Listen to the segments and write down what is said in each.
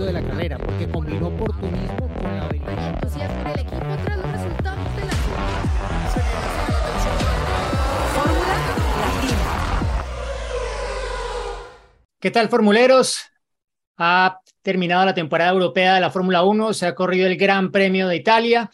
momento de la carrera, porque combinó oportunismo con la habilidad. entusiasmo el equipo tras los resultados de la Fórmula Latina. ¿Qué tal, formuleros? Ha terminado la temporada europea de la Fórmula 1, se ha corrido el Gran Premio de Italia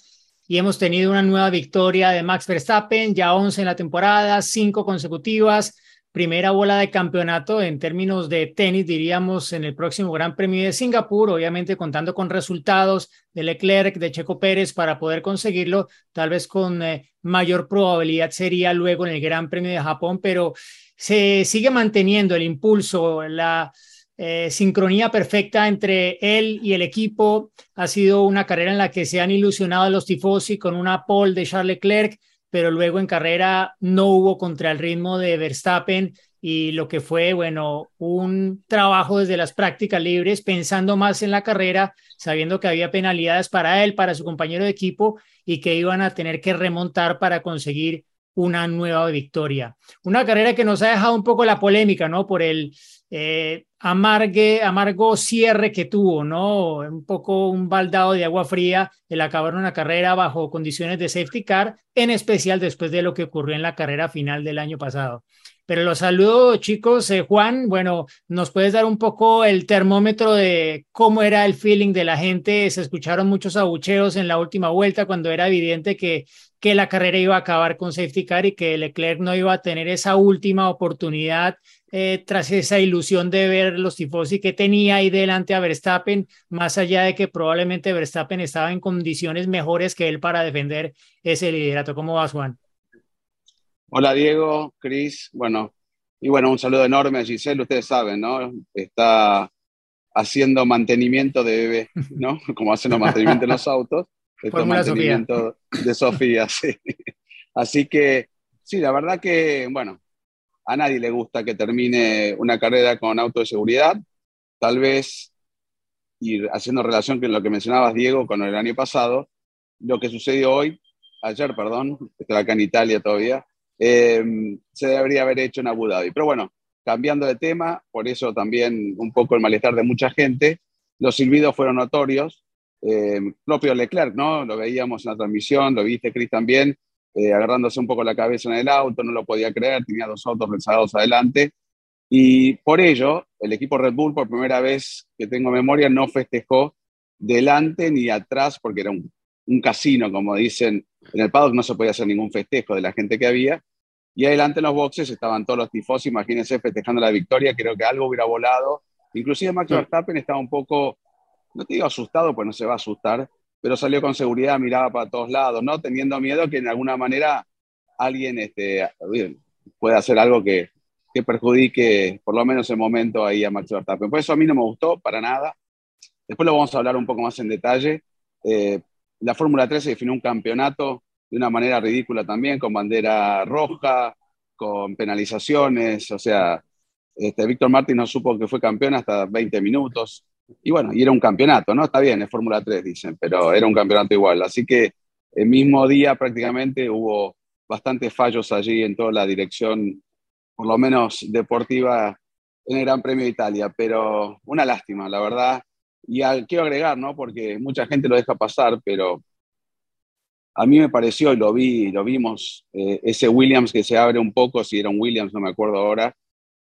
y hemos tenido una nueva victoria de Max Verstappen, ya 11 en la temporada, 5 consecutivas, primera bola de campeonato en términos de tenis, diríamos, en el próximo Gran Premio de Singapur, obviamente contando con resultados de Leclerc, de Checo Pérez para poder conseguirlo, tal vez con eh, mayor probabilidad sería luego en el Gran Premio de Japón, pero se sigue manteniendo el impulso, la eh, sincronía perfecta entre él y el equipo. Ha sido una carrera en la que se han ilusionado los tifosi con una pole de Charles Leclerc, pero luego en carrera no hubo contra el ritmo de Verstappen y lo que fue, bueno, un trabajo desde las prácticas libres, pensando más en la carrera, sabiendo que había penalidades para él, para su compañero de equipo y que iban a tener que remontar para conseguir una nueva victoria. Una carrera que nos ha dejado un poco la polémica, ¿no? Por el eh, amargue, amargo cierre que tuvo, ¿no? Un poco un baldado de agua fría el acabar una carrera bajo condiciones de safety car, en especial después de lo que ocurrió en la carrera final del año pasado. Pero los saludo, chicos. Eh, Juan, bueno, ¿nos puedes dar un poco el termómetro de cómo era el feeling de la gente? Se escucharon muchos abucheos en la última vuelta cuando era evidente que, que la carrera iba a acabar con safety car y que Leclerc no iba a tener esa última oportunidad eh, tras esa ilusión de ver los tifosi que tenía ahí delante a Verstappen, más allá de que probablemente Verstappen estaba en condiciones mejores que él para defender ese liderato. ¿Cómo vas, Juan? Hola Diego, Cris, bueno, y bueno, un saludo enorme a Giselle, ustedes saben, ¿no? Está haciendo mantenimiento de bebé, ¿no? Como hacen los mantenimientos en los autos. Esto mantenimiento de Sofía, sí. Así que, sí, la verdad que, bueno, a nadie le gusta que termine una carrera con auto de seguridad. Tal vez, ir haciendo relación con lo que mencionabas, Diego, con el año pasado, lo que sucedió hoy, ayer, perdón, estoy acá en Italia todavía, eh, se debería haber hecho en Abu Dhabi. Pero bueno, cambiando de tema, por eso también un poco el malestar de mucha gente, los silbidos fueron notorios. Eh, propio Leclerc, ¿no? Lo veíamos en la transmisión, lo viste, Chris, también, eh, agarrándose un poco la cabeza en el auto, no lo podía creer, tenía dos autos rezagados adelante. Y por ello, el equipo Red Bull, por primera vez que tengo memoria, no festejó delante ni atrás, porque era un, un casino, como dicen en el paddock, no se podía hacer ningún festejo de la gente que había. Y adelante en los boxes estaban todos los tifos, imagínense, festejando la victoria, creo que algo hubiera volado. Inclusive Max Verstappen estaba un poco, no te digo asustado, pues no se va a asustar, pero salió con seguridad, miraba para todos lados, ¿no? Teniendo miedo que en alguna manera alguien este, pueda hacer algo que, que perjudique, por lo menos en momento, ahí a Max Verstappen. Por eso a mí no me gustó para nada. Después lo vamos a hablar un poco más en detalle. Eh, la Fórmula 3 se definió un campeonato de una manera ridícula también, con bandera roja, con penalizaciones, o sea, este, Víctor Martín no supo que fue campeón hasta 20 minutos, y bueno, y era un campeonato, ¿no? Está bien, es Fórmula 3, dicen, pero era un campeonato igual, así que el mismo día prácticamente hubo bastantes fallos allí en toda la dirección, por lo menos deportiva, en el Gran Premio de Italia, pero una lástima, la verdad, y al, quiero agregar, ¿no? Porque mucha gente lo deja pasar, pero a mí me pareció, y lo vi, lo vimos, eh, ese Williams que se abre un poco, si era un Williams, no me acuerdo ahora,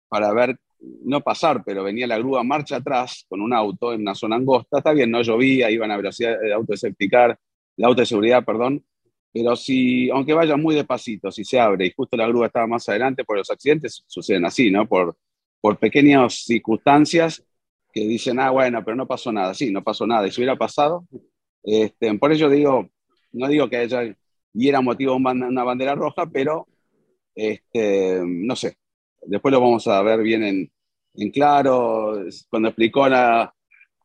para ver, no pasar, pero venía la grúa marcha atrás con un auto en una zona angosta. Está bien, no llovía, iban a velocidad de auto de septicar, de auto de seguridad, perdón. Pero si, aunque vaya muy despacito, si se abre y justo la grúa estaba más adelante, por los accidentes suceden así, ¿no? Por, por pequeñas circunstancias que dicen, ah, bueno, pero no pasó nada. Sí, no pasó nada. Y si hubiera pasado, este, por ello digo, no digo que haya y era motivo una bandera roja, pero este, no sé. Después lo vamos a ver bien en, en claro. Cuando explicó la,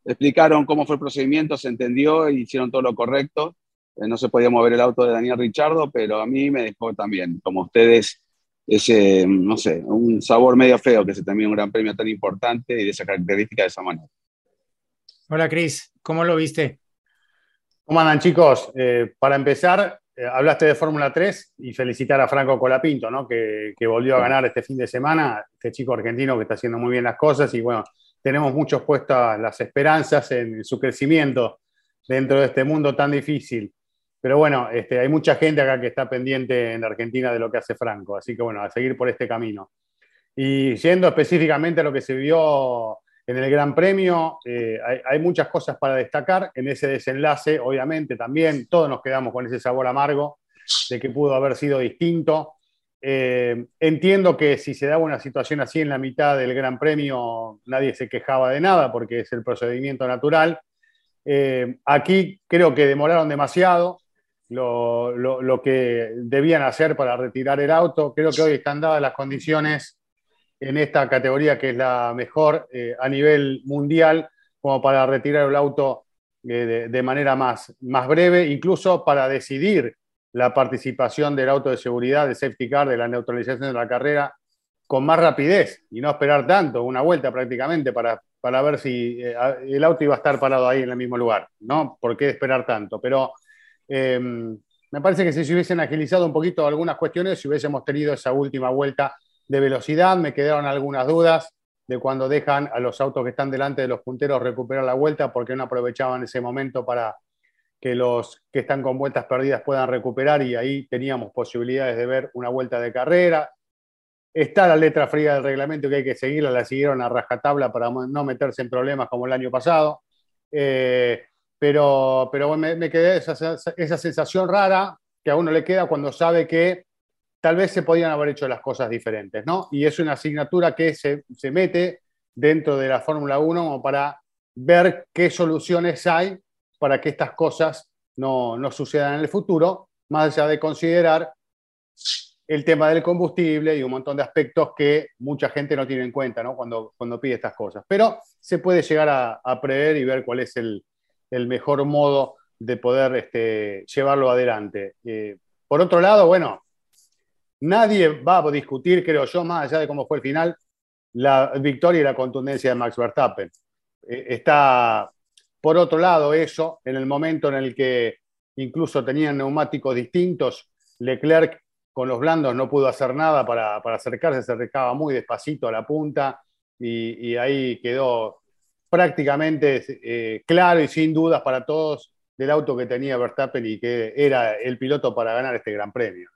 explicaron cómo fue el procedimiento, se entendió y hicieron todo lo correcto. Eh, no se podía mover el auto de Daniel Richardo, pero a mí me dejó también, como ustedes, ese, no sé, un sabor medio feo que se termine un gran premio tan importante y de esa característica de esa manera. Hola, Cris, ¿cómo lo viste? ¿Cómo andan, chicos? Eh, para empezar, eh, hablaste de Fórmula 3 y felicitar a Franco Colapinto, ¿no? Que, que, volvió a ganar este fin de semana, este chico argentino que está haciendo muy bien las cosas y bueno, tenemos muchos puestas las esperanzas en su crecimiento dentro de este mundo tan difícil. Pero bueno, este, hay mucha gente acá que está pendiente en Argentina de lo que hace Franco, así que bueno, a seguir por este camino. Y yendo específicamente a lo que se vio en el Gran Premio, eh, hay, muchas cosas para destacar. En ese desenlace, obviamente, también todos nos quedamos con ese sabor amargo de que pudo haber sido distinto. Eh, entiendo que si se daba una situación así en la mitad del Gran Premio, nadie se quejaba de nada porque es el procedimiento natural. Eh, aquí creo que demoraron demasiado lo, que debían hacer para retirar el auto. Creo que hoy están dadas las condiciones en esta categoría que es la mejor eh, a nivel mundial, como para retirar el auto eh, de, manera más, más breve, incluso para decidir la participación del auto de seguridad, de safety car, de la neutralización de la carrera, con más rapidez y no esperar tanto, una vuelta prácticamente, para, para ver si eh, el auto iba a estar parado ahí en el mismo lugar, ¿no? ¿Por qué esperar tanto? Pero me parece que si se hubiesen agilizado un poquito algunas cuestiones, si hubiésemos tenido esa última vuelta de velocidad. Me quedaron algunas dudas de cuando dejan a los autos que están delante de los punteros recuperar la vuelta, porque no aprovechaban ese momento para que los que están con vueltas perdidas puedan recuperar y ahí teníamos posibilidades de ver una vuelta de carrera. Está la letra fría del reglamento que hay que seguirla, la siguieron a rajatabla para no meterse en problemas como el año pasado. Eh, pero pero me, me quedé esa, esa sensación rara que a uno le queda cuando sabe que tal vez se podían haber hecho las cosas diferentes, ¿no? Y es una asignatura que se, mete dentro de la Fórmula 1 como para ver qué soluciones hay para que estas cosas no, sucedan en el futuro, más allá de considerar el tema del combustible y un montón de aspectos que mucha gente no tiene en cuenta ¿no? Cuando, cuando pide estas cosas. Pero se puede llegar a, prever y ver cuál es el, mejor modo de poder este, llevarlo adelante. Eh, por otro lado, bueno, Nadie va a discutir, creo yo, más allá de cómo fue el final, la victoria y la contundencia de Max Verstappen. Eh, está, por otro lado, eso, en el momento en el que incluso tenían neumáticos distintos, Leclerc con los blandos no pudo hacer nada para, acercarse, se acercaba muy despacito a la punta y, ahí quedó prácticamente eh, claro y sin dudas para todos del auto que tenía Verstappen y que era el piloto para ganar este Gran Premio.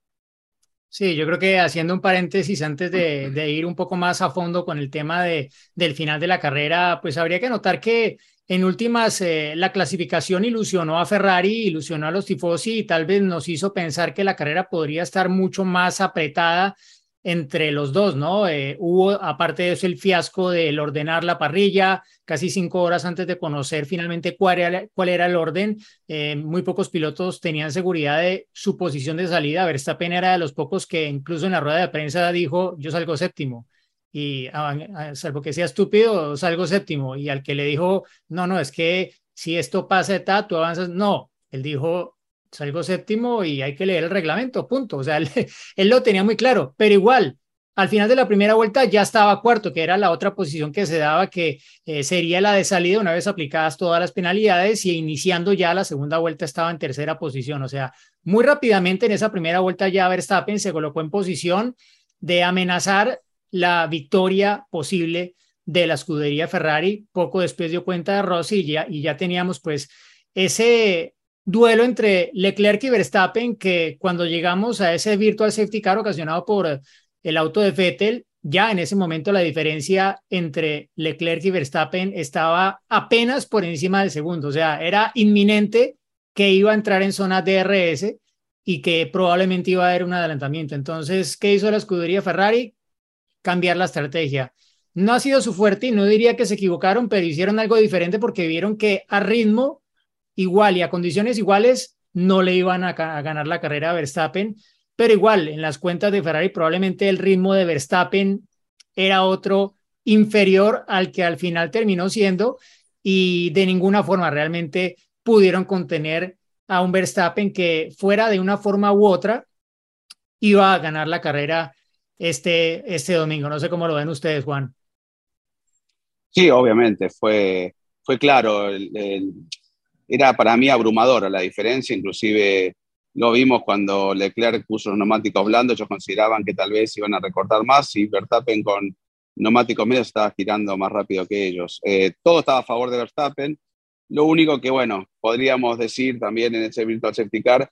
Sí, yo creo que haciendo un paréntesis antes de, ir un poco más a fondo con el tema de, del final de la carrera, pues habría que notar que en últimas eh, la clasificación ilusionó a Ferrari, ilusionó a los tifosi y tal vez nos hizo pensar que la carrera podría estar mucho más apretada entre los dos, ¿no? Eh, hubo, aparte de eso, el fiasco del ordenar la parrilla, casi cinco horas antes de conocer finalmente cuál era, el orden. Eh, muy pocos pilotos tenían seguridad de su posición de salida. Verstappen era de los pocos que incluso en la rueda de prensa dijo, yo salgo séptimo. Y ah, ah, salvo que sea estúpido, salgo séptimo. Y al que le dijo, no, no, es que si esto pasa tú avanzas. No, él dijo, salgo séptimo y hay que leer el reglamento, punto. O sea, él, lo tenía muy claro, pero igual, al final de la primera vuelta ya estaba cuarto, que era la otra posición que se daba, que eh, sería la de salida una vez aplicadas todas las penalidades y iniciando ya la segunda vuelta estaba en tercera posición. O sea, muy rápidamente en esa primera vuelta ya Verstappen se colocó en posición de amenazar la victoria posible de la escudería Ferrari. Poco después dio cuenta de Rossi y ya, y ya teníamos pues ese duelo entre Leclerc y Verstappen que cuando llegamos a ese virtual safety car ocasionado por el auto de Vettel, ya en ese momento la diferencia entre Leclerc y Verstappen estaba apenas por encima del segundo, o sea, era inminente que iba a entrar en zona DRS y que probablemente iba a haber un adelantamiento. Entonces, ¿qué hizo la escudería Ferrari? Cambiar la estrategia. No ha sido su fuerte y no diría que se equivocaron, pero hicieron algo diferente porque vieron que a ritmo igual y a condiciones iguales no le iban a, ganar la carrera a Verstappen, pero igual en las cuentas de Ferrari probablemente el ritmo de Verstappen era otro inferior al que al final terminó siendo y de ninguna forma realmente pudieron contener a un Verstappen que fuera de una forma u otra iba a ganar la carrera este, este domingo. No sé cómo lo ven ustedes, Juan. Sí, obviamente, fue, fue claro. el, era para mí abrumadora la diferencia, inclusive lo vimos cuando Leclerc puso los neumáticos blandos, ellos consideraban que tal vez iban a recortar más y Verstappen con neumáticos medios estaba girando más rápido que ellos. Eh, todo estaba a favor de Verstappen. Lo único que, bueno, podríamos decir también en ese Virtual Safety Car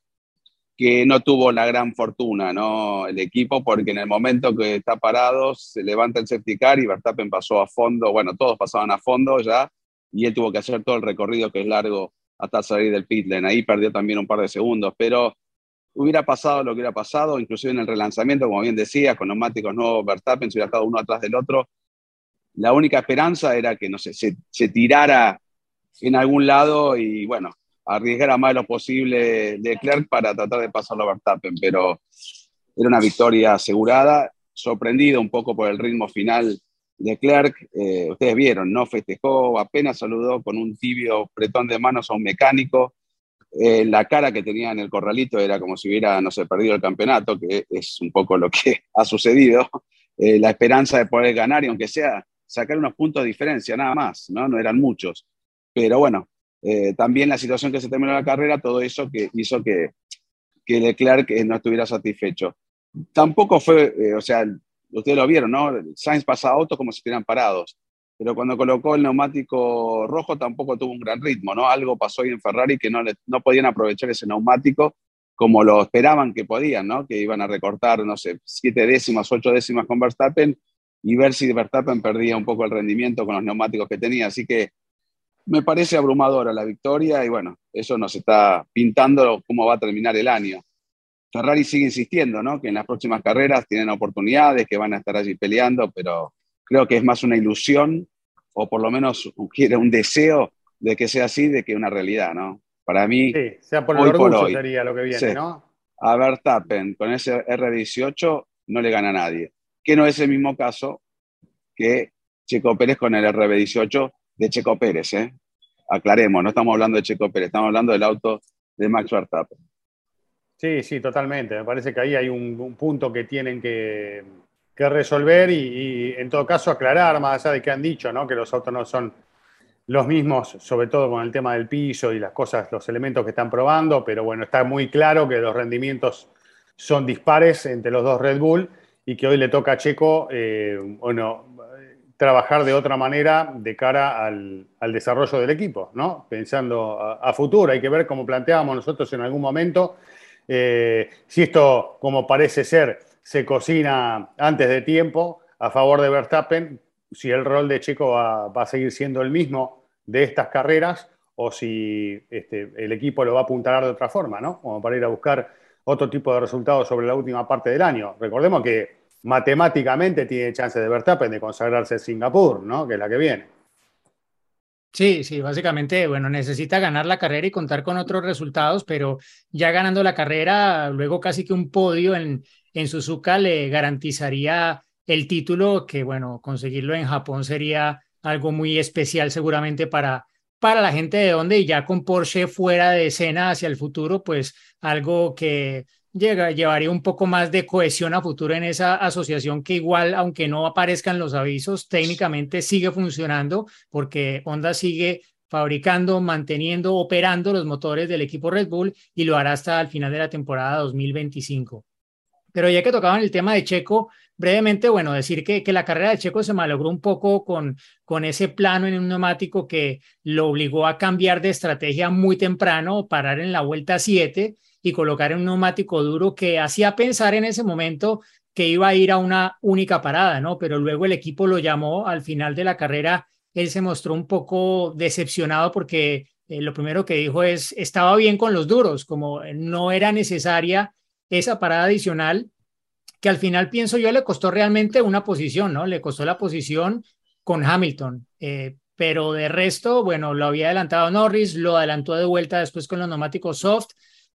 que no tuvo la gran fortuna, ¿no? El equipo, porque en el momento que está parado, se levanta el safety car y Verstappen pasó a fondo, bueno, todos pasaban a fondo ya, y él tuvo que hacer todo el recorrido que es largo hasta salir del pit lane. Ahí perdió también un par de segundos, pero hubiera pasado lo que hubiera pasado, inclusive en el relanzamiento, como bien decía, con neumáticos nuevos, Verstappen se hubiera estado uno atrás del otro. La única esperanza era que, no sé, se, se tirara en algún lado y, bueno, arriesgar a más lo posible Leclerc para tratar de pasarlo a Verstappen, pero era una victoria asegurada, sorprendido un poco por el ritmo final de Leclerc, eh, ustedes vieron, no festejó, apenas saludó con un tibio pretón de manos a un mecánico, eh, la cara que tenía en el corralito era como si hubiera, no sé, perdido el campeonato, que es un poco lo que ha sucedido, eh, la esperanza de poder ganar y aunque sea sacar unos puntos de diferencia, nada más, ¿no? No eran muchos. Pero bueno, eh, también la situación que se terminó la carrera, todo eso que hizo que, que Leclerc no estuviera satisfecho. Tampoco fue, o sea, ustedes lo vieron, ¿no? Sainz pasa autos como si estuvieran parados, pero cuando colocó el neumático rojo tampoco tuvo un gran ritmo, ¿no? Algo pasó ahí en Ferrari que no, no podían aprovechar ese neumático como lo esperaban que podían, ¿no? Que iban a recortar, no sé, siete décimas, ocho décimas con Verstappen y ver si Verstappen perdía un poco el rendimiento con los neumáticos que tenía. Así que me parece abrumadora la victoria y bueno, eso nos está pintando cómo va a terminar el año. Ferrari sigue insistiendo, ¿no? Que en las próximas carreras tienen oportunidades, que van a estar allí peleando, pero creo que es más una ilusión o por lo menos quiere un deseo de que sea así, de que una realidad, ¿no? Para mí, sí, sea por el orgullo sería lo que viene, ¿no? A Verstappen con ese R18 no le gana a nadie. Que no es el mismo caso que Checo Pérez con el RB18 de Checo Pérez, ¿eh? Aclaremos, no estamos hablando de Checo Pérez, estamos hablando del auto de Max Verstappen. Sí, sí, totalmente. Me parece que ahí hay un, punto que tienen que, resolver y, en todo caso aclarar, más allá de que han dicho, ¿no? Que los autos no son los mismos, sobre todo con el tema del piso y las cosas, los elementos que están probando, pero bueno, está muy claro que los rendimientos son dispares entre los dos Red Bull y que hoy le toca a Checo, eh, bueno, trabajar de otra manera de cara al, desarrollo del equipo, ¿no? Pensando a, futuro, hay que ver cómo planteábamos nosotros en algún momento, eh, si esto, como parece ser, se cocina antes de tiempo a favor de Verstappen, si el rol de Checo va, a seguir siendo el mismo de estas carreras o si este, el equipo lo va a apuntalar de otra forma, ¿no? Como para ir a buscar otro tipo de resultados sobre la última parte del año. Recordemos que matemáticamente tiene chance de Verstappen de consagrarse en Singapur, ¿no? Que es la que viene. Sí, sí, básicamente, bueno, necesita ganar la carrera y contar con otros resultados, pero ya ganando la carrera, luego casi que un podio en, en Suzuka le garantizaría el título, que bueno, conseguirlo en Japón sería algo muy especial seguramente para, para la gente de donde y ya con Porsche fuera de escena hacia el futuro, pues algo que llega, llevaría un poco más de cohesión a futuro en esa asociación que igual, aunque no aparezcan los avisos, técnicamente sigue funcionando porque Honda sigue fabricando, manteniendo, operando los motores del equipo Red Bull y lo hará hasta el final de la temporada 2025. Pero ya que tocaban el tema de Checo, brevemente, bueno, decir que, que la carrera de Checo se malogró un poco con, con ese plano en un neumático que lo obligó a cambiar de estrategia muy temprano, parar en la vuelta 7 y colocar un neumático duro que hacía pensar en ese momento que iba a ir a una única parada, ¿no? Pero luego el equipo lo llamó al final de la carrera, él se mostró un poco decepcionado porque eh, lo primero que dijo es, estaba bien con los duros, como no era necesaria esa parada adicional, que al final pienso yo le costó realmente una posición, ¿no? Le costó la posición con Hamilton. Eh, pero de resto, bueno, lo había adelantado Norris, lo adelantó de vuelta después con los neumáticos soft,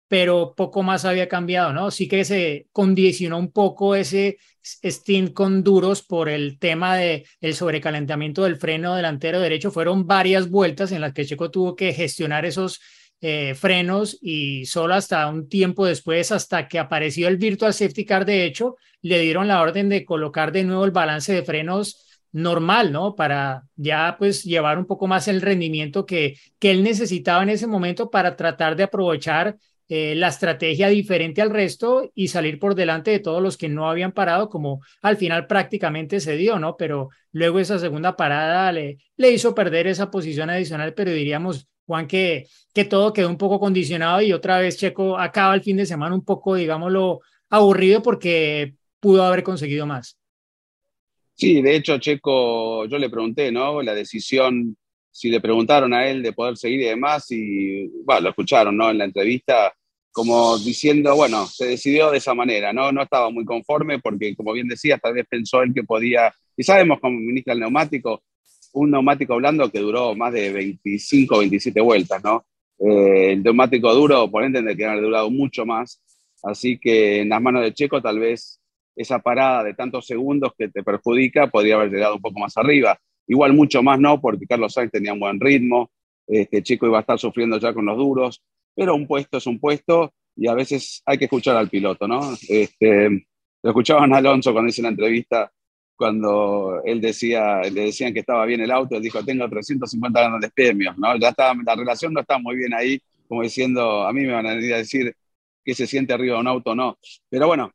pero poco más había cambiado, ¿no? Sí que se condicionó un poco ese stint con duros por el tema de el sobrecalentamiento del freno delantero derecho. Fueron varias vueltas en las que Checo tuvo que gestionar esos eh, frenos y solo hasta un tiempo después, hasta que apareció el Virtual Safety Car, de hecho, le dieron la orden de colocar de nuevo el balance de frenos normal, ¿no? Para ya pues llevar un poco más el rendimiento que, que él necesitaba en ese momento para tratar de aprovechar eh, la estrategia diferente al resto y salir por delante de todos los que no habían parado, como al final prácticamente se dio, ¿no? Pero luego esa segunda parada le, le hizo perder esa posición adicional, pero diríamos, Juan, que, que todo quedó un poco condicionado y otra vez Checo acaba el fin de semana un poco, digámoslo, aburrido porque pudo haber conseguido más. Sí, de hecho, Checo, yo le pregunté, ¿no? La decisión, si le preguntaron a él de poder seguir y demás, y bueno, lo escucharon, ¿no? En la entrevista, como diciendo, bueno, se decidió de esa manera, ¿no? No estaba muy conforme porque, como bien decía, tal vez pensó él que podía, y sabemos cómo ministra el neumático, un neumático blando que duró más de 25, 27 vueltas, ¿no? Eh, el neumático duro, por entender que ha durado mucho más, así que en las manos de Checo tal vez esa parada de tantos segundos que te perjudica podría haber llegado un poco más arriba. Igual mucho más no, porque Carlos Sainz tenía un buen ritmo, este chico iba a estar sufriendo ya con los duros, pero un puesto es un puesto y a veces hay que escuchar al piloto, ¿no? Este, lo escuchaban a Alonso cuando hice la entrevista, cuando él decía, le decían que estaba bien el auto, él dijo, tengo 350 grandes premios, ¿no? La relación no está muy bien ahí, como diciendo, a mí me van a decir que se siente arriba de un auto, no. Pero bueno,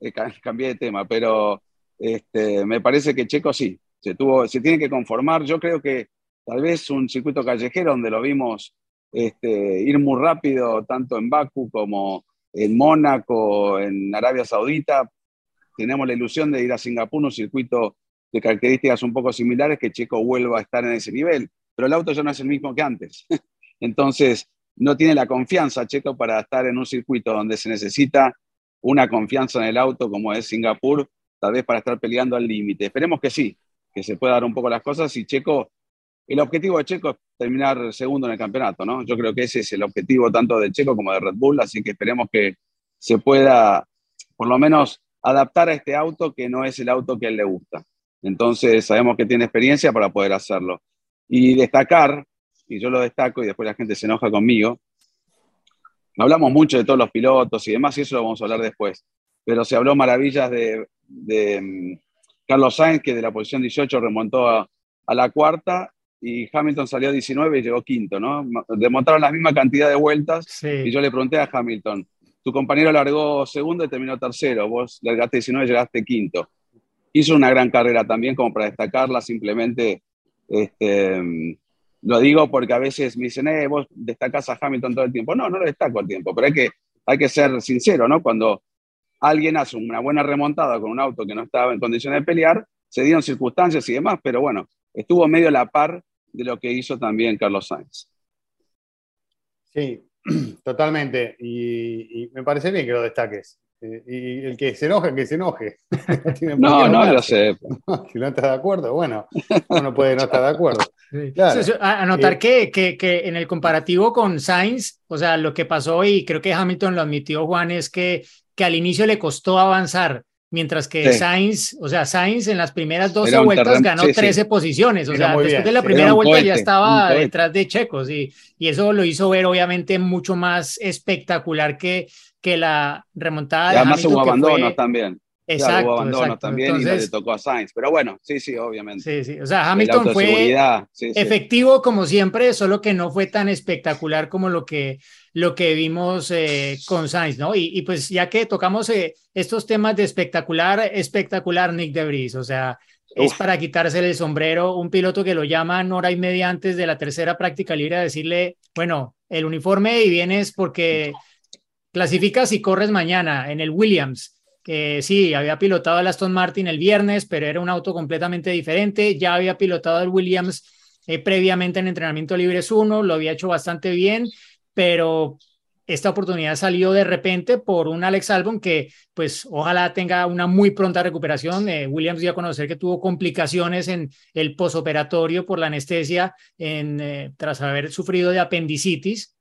eh, cambié de tema, pero este, me parece que Checo sí, se, tuvo, se tiene que conformar. Yo creo que tal vez un circuito callejero donde lo vimos este, ir muy rápido, tanto en Baku como en Mónaco, en Arabia Saudita. Tenemos la ilusión de ir a Singapur, un circuito de características un poco similares, que Checo vuelva a estar en ese nivel, pero el auto ya no es el mismo que antes. Entonces, no tiene la confianza Checo para estar en un circuito donde se necesita una confianza en el auto como es Singapur, tal vez para estar peleando al límite. Esperemos que sí, que se pueda dar un poco las cosas y Checo, el objetivo de Checo es terminar segundo en el campeonato, ¿no? Yo creo que ese es el objetivo tanto de Checo como de Red Bull, así que esperemos que se pueda por lo menos adaptar a este auto que no es el auto que a él le gusta. Entonces sabemos que tiene experiencia para poder hacerlo. Y destacar, y yo lo destaco y después la gente se enoja conmigo, Hablamos mucho de todos los pilotos y demás, y eso lo vamos a hablar después. Pero se habló maravillas de, mm, Carlos Sainz, que de la posición 18 remontó a, la cuarta, y Hamilton salió 19 y llegó quinto, ¿no? Demontaron la misma cantidad de vueltas, y yo le pregunté a Hamilton, tu compañero largó segundo y terminó tercero, vos largaste 19 y llegaste quinto. Hizo una gran carrera también, como para destacarla, simplemente este, lo digo porque a veces me dicen, eh, vos destacás a Hamilton todo el tiempo. No, no lo destaco al tiempo, pero hay que, hay que ser sincero, ¿no? Cuando alguien hace una buena remontada con un auto que no estaba en condiciones de pelear, se dieron circunstancias y demás, pero bueno, estuvo medio a la par de lo que hizo también Carlos Sainz. Sí, totalmente. Y, y me parece bien que lo destaques. Eh, y el que se enoja, que se enoje. no, no lo sé. si no estás de acuerdo, bueno, uno puede no estar de acuerdo. Anotar eh, que, que, en el comparativo con Sainz, o sea, lo que pasó, y creo que Hamilton lo admitió, Juan, es que, que al inicio le costó avanzar. Mientras que Sainz, o sea, Sainz en las primeras 12 vueltas ganó 13 posiciones. O sea, después de la primera vuelta ya estaba detrás de Checos y, y eso lo hizo ver obviamente mucho más espectacular que, que la remontada. Y además hubo abandonos también. Exacto. hubo también y le tocó a Sainz. Pero bueno, sí, sí, obviamente. Sí, sí. O sea, Hamilton fue efectivo como siempre, solo que no fue tan espectacular como lo que, lo que vimos eh, con Sainz, ¿no? Y, y, pues ya que tocamos eh, estos temas de espectacular, espectacular Nick de Vries, o sea, es para quitarse el sombrero, un piloto que lo llaman hora y media antes de la tercera práctica libre a decirle, bueno, el uniforme y vienes porque clasificas y corres mañana en el Williams, que sí, había pilotado el Aston Martin el viernes, pero era un auto completamente diferente. Ya había pilotado el Williams eh, previamente en entrenamiento libres 1, lo había hecho bastante bien, pero esta oportunidad salió de repente por un Alex Albon que pues ojalá tenga una muy pronta recuperación. Eh, Williams dio a conocer que tuvo complicaciones en el posoperatorio por la anestesia en, eh, tras haber sufrido de apendicitis,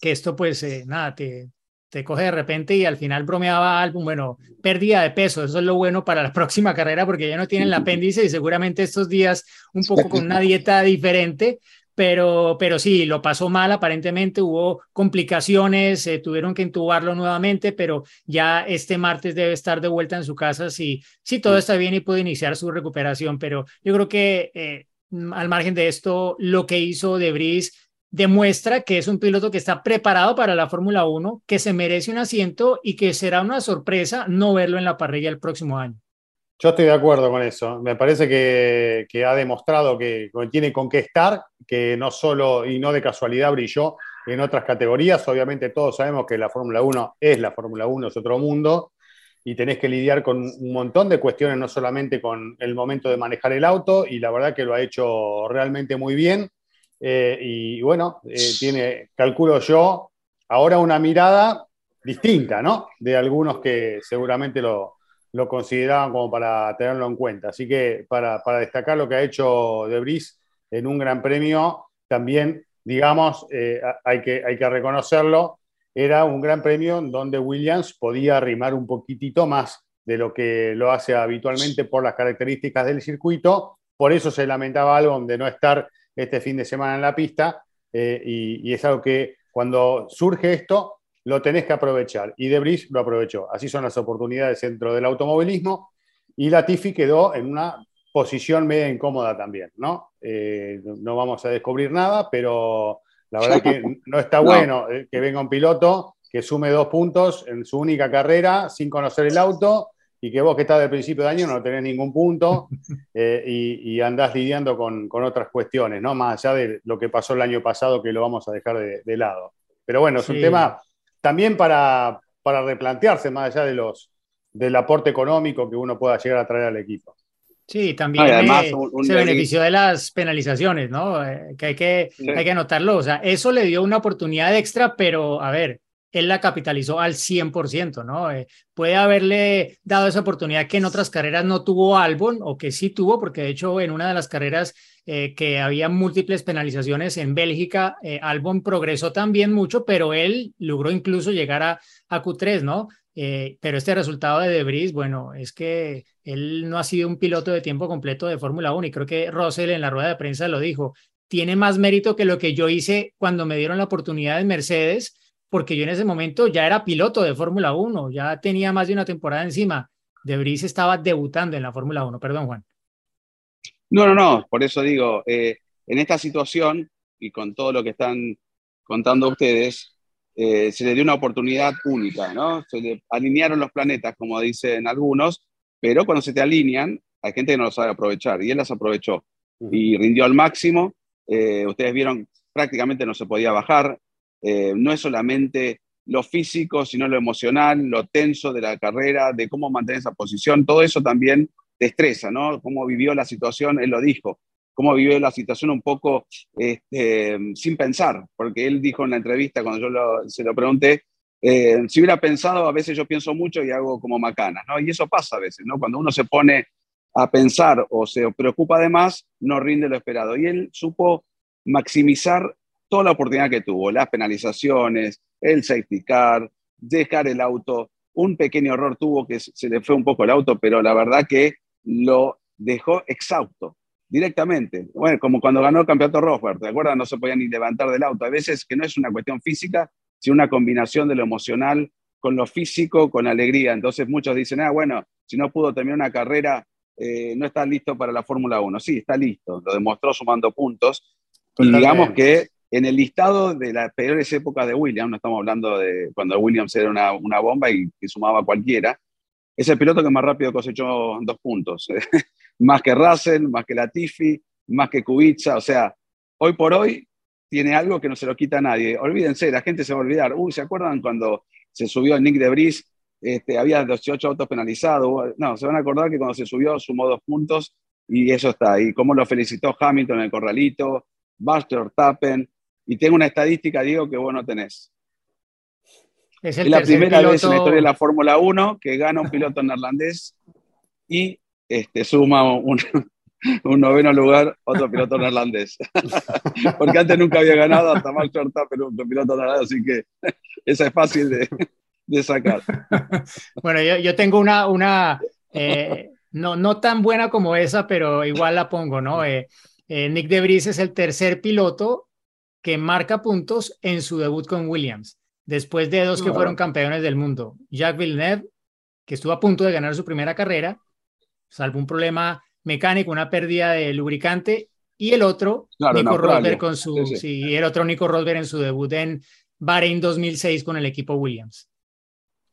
que esto pues nada, te, te coge de repente y al final bromeaba álbum, bueno, pérdida de peso, eso es lo bueno para la próxima carrera porque ya no tienen el apéndice y seguramente estos días un poco con una dieta diferente, pero, pero sí, lo pasó mal aparentemente, hubo complicaciones, eh, tuvieron que intubarlo nuevamente, pero ya este martes debe estar de vuelta en su casa si, si todo está bien y puede iniciar su recuperación, pero yo creo que eh, al margen de esto, lo que hizo De Debris demuestra que es un piloto que está preparado para la Fórmula 1, que se merece un asiento y que será una sorpresa no verlo en la parrilla el próximo año. Yo estoy de acuerdo con eso. Me parece que, ha demostrado que tiene con qué estar, que no solo y no de casualidad brilló en otras categorías. Obviamente todos sabemos que la Fórmula 1 es la Fórmula 1, es otro mundo, y tenés que lidiar con un montón de cuestiones, no solamente con el momento de manejar el auto, y la verdad que lo ha hecho realmente muy bien. Eh, y bueno, eh, tiene, calculo yo, ahora una mirada distinta, ¿no? De algunos que seguramente lo, lo consideraban como para tenerlo en cuenta. Así que para, destacar lo que ha hecho De en un gran premio, también, digamos, eh, hay, que, hay que reconocerlo, era un gran premio donde Williams podía arrimar un poquitito más de lo que lo hace habitualmente por las características del circuito. Por eso se lamentaba algo de no estar este fin de semana en la pista. Eh, y, y es algo que cuando surge esto, lo tenés que aprovechar. Y Debris lo aprovechó. Así son las oportunidades dentro del automovilismo. Y Latifi quedó en una posición media incómoda también, ¿no? Eh, no vamos a descubrir nada, pero la verdad que no está bueno eh, que venga un piloto que sume dos puntos en su única carrera sin conocer el auto y que vos que estás del principio de año no tenés ningún punto eh, y, andás lidiando con, otras cuestiones, ¿no? Más allá de lo que pasó el año pasado, que lo vamos a dejar de, lado. Pero bueno, es un tema también para, para replantearse más allá de los, del aporte económico que uno pueda llegar a traer al equipo. Sí, también además, se benefició de las penalizaciones, ¿no? Eh, que, hay que hay que anotarlo. O sea, eso le dio una oportunidad extra, pero a ver, él la capitalizó al 100%, ¿no? Eh, puede haberle dado esa oportunidad que en otras carreras no tuvo Albon o que sí tuvo, porque de hecho en una de las carreras eh, que había múltiples penalizaciones en Bélgica, eh, Albon progresó también mucho, pero él logró incluso llegar a, a Q3, ¿no? pero este resultado de Debris, bueno, es que él no ha sido un piloto de tiempo completo de Fórmula 1 y creo que Russell en la rueda de prensa lo dijo, tiene más mérito que lo que yo hice cuando me dieron la oportunidad en Mercedes porque yo en ese momento ya era piloto de Fórmula 1, ya tenía más de una temporada encima. De Vries estaba debutando en la Fórmula 1. Perdón, Juan. No, no, no, por eso digo, eh, en esta situación y con todo lo que están contando ustedes, eh, se le dio una oportunidad única, ¿no? Se le alinearon los planetas, como dicen algunos, pero cuando se te alinean, hay gente que no lo sabe aprovechar y él las aprovechó y rindió al máximo. Eh, ustedes vieron, prácticamente no se podía bajar, eh, no es solamente lo físico, sino lo emocional, lo tenso de la carrera, de cómo mantener esa posición, todo eso también te estresa, ¿no? Cómo vivió la situación, él lo dijo, cómo vivió la situación un poco este, sin pensar, porque él dijo en la entrevista cuando yo se lo pregunté, eh, si hubiera pensado, a veces yo pienso mucho y hago como macanas, ¿no? Y eso pasa a veces, ¿no? Cuando uno se pone a pensar o se preocupa de más, no rinde lo esperado. Y él supo maximizar toda la oportunidad que tuvo, las penalizaciones, el safety car, dejar el auto. Un pequeño error tuvo que se le fue un poco el auto, pero la verdad que lo dejó exhausto directamente. Bueno, como cuando ganó el campeonato Rosberg, ¿te acuerdas? No se podía ni levantar del auto. A veces que no es una cuestión física, sino una combinación de lo emocional con lo físico, con alegría. Entonces muchos dicen, ah, bueno, si no pudo terminar una carrera, eh, no está listo para la Fórmula 1. Sí, está listo, lo demostró sumando puntos. Y digamos que en el listado de las peores épocas de Williams, no estamos hablando de cuando Williams era una, bomba y que sumaba cualquiera, es el piloto que más rápido cosechó dos puntos. más que Russell, más que Latifi, más que Kubica. O sea, hoy por hoy tiene algo que no se lo quita a nadie. Olvídense, la gente se va a olvidar. Uy, ¿se acuerdan cuando se subió el Nick de Bris? Este, había 18 autos penalizados. No, se van a acordar que cuando se subió sumó dos puntos y eso está. Y cómo lo felicitó Hamilton en el corralito, Buster Tappen. Y tengo una estadística, Diego, que vos no tenés. Es, la primera vez en la historia de la Fórmula 1 que gana un piloto neerlandés y este, suma un, noveno lugar otro piloto neerlandés. Porque antes nunca había ganado hasta Max Verstappen un piloto neerlandés, así que esa es fácil de, sacar. Bueno, yo, tengo una, una eh, no, no tan buena como esa, pero igual la pongo, ¿no? Eh, eh, Nick De Vries es el tercer piloto que marca puntos en su debut con Williams, después de dos que fueron campeones del mundo. Jacques Villeneuve, que estuvo a punto de ganar su primera carrera, salvo un problema mecánico, una pérdida de lubricante, y el otro, Claro, Nico. Rosberg con su, Sí, sí. sí, y el otro Nico Rosberg en su debut en Bahrein 2006 con el equipo Williams.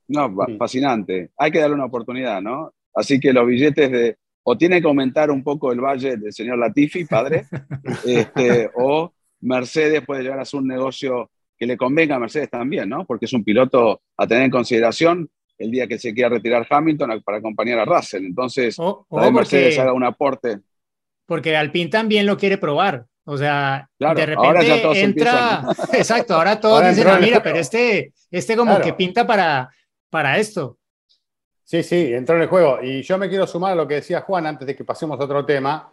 No, fascinante. Hay que darle una oportunidad, ¿no? Así que los billetes de. O tiene que aumentar un poco el valle del señor Latifi, padre, este, o Mercedes puede llegar a ser un negocio que le convenga a Mercedes también, ¿no? Porque es un piloto a tener en consideración el día que se quiera retirar Hamilton para acompañar a Russell. Entonces, O, o tal vez Mercedes porque, haga un aporte. porque Alpine también lo quiere probar. O sea, Claro, de ahora ya repente todos entra, exacto, ahora todos Ahora dicen, "Ah, mira, juego". pero este, este como Claro. que pinta para, para esto. Sí, sí, entró en el juego. Y yo me quiero sumar a lo que decía Juan antes de que pasemos a otro tema,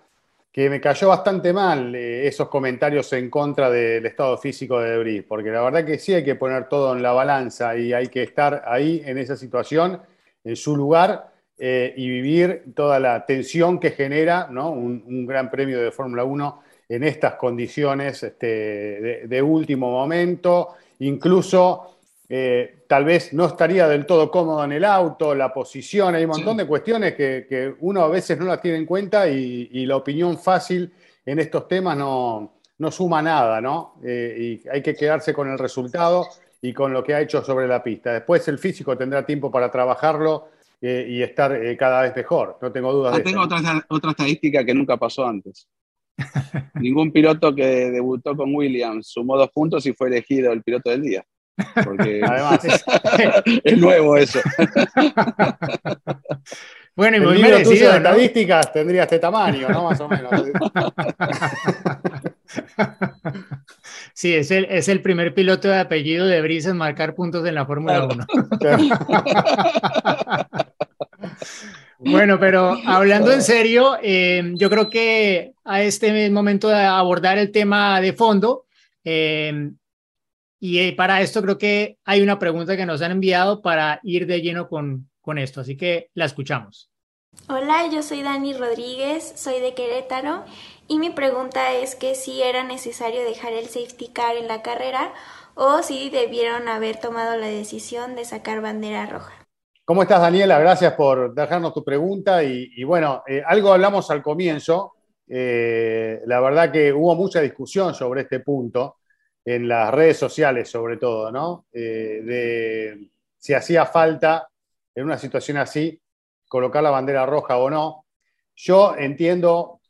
que me cayó bastante mal eh, esos comentarios en contra del estado físico de Debris, porque la verdad que sí hay que poner todo en la balanza y hay que estar ahí en esa situación, en su lugar, eh, y vivir toda la tensión que genera ¿no? un, gran premio de Fórmula 1 en estas condiciones este, de último momento, incluso eh, tal vez no estaría del todo cómodo en el auto, la posición, hay un montón de cuestiones que, que uno a veces no las tiene en cuenta y, y la opinión fácil en estos temas no, no suma nada, ¿no? Eh, y hay que quedarse con el resultado y con lo que ha hecho sobre la pista. Después el físico tendrá tiempo para trabajarlo eh, y estar cada vez mejor, no tengo dudas Ah, de tengo eso. otra, otra estadística que nunca pasó antes. Ningún piloto que debutó con Williams sumó dos puntos y fue elegido el piloto del día. Porque Además, es nuevo eso. Bueno, y el muy libro tuyo merecido, de ¿no? estadísticas tendría este tamaño, ¿no? Más o menos. Sí, es el, es el primer piloto de apellido de Brisa en marcar puntos en la Fórmula 1. Bueno, pero hablando en serio, eh, yo creo que a este es momento de abordar el tema de fondo. eh, y eh, para esto creo que hay una pregunta que nos han enviado para ir de lleno con, con esto. Así que la escuchamos. Hola, yo soy Dani Rodríguez, soy de Querétaro y mi pregunta es que si era necesario dejar el safety car en la carrera o si debieron haber tomado la decisión de sacar bandera roja. ¿Cómo estás, Daniela? Gracias por dejarnos tu pregunta. Y, y bueno, eh, algo hablamos al comienzo. Eh, la verdad que hubo mucha discusión sobre este punto en las redes sociales, sobre todo, ¿no? Eh, de si hacía falta en una situación así colocar la bandera roja o no. Yo entiendo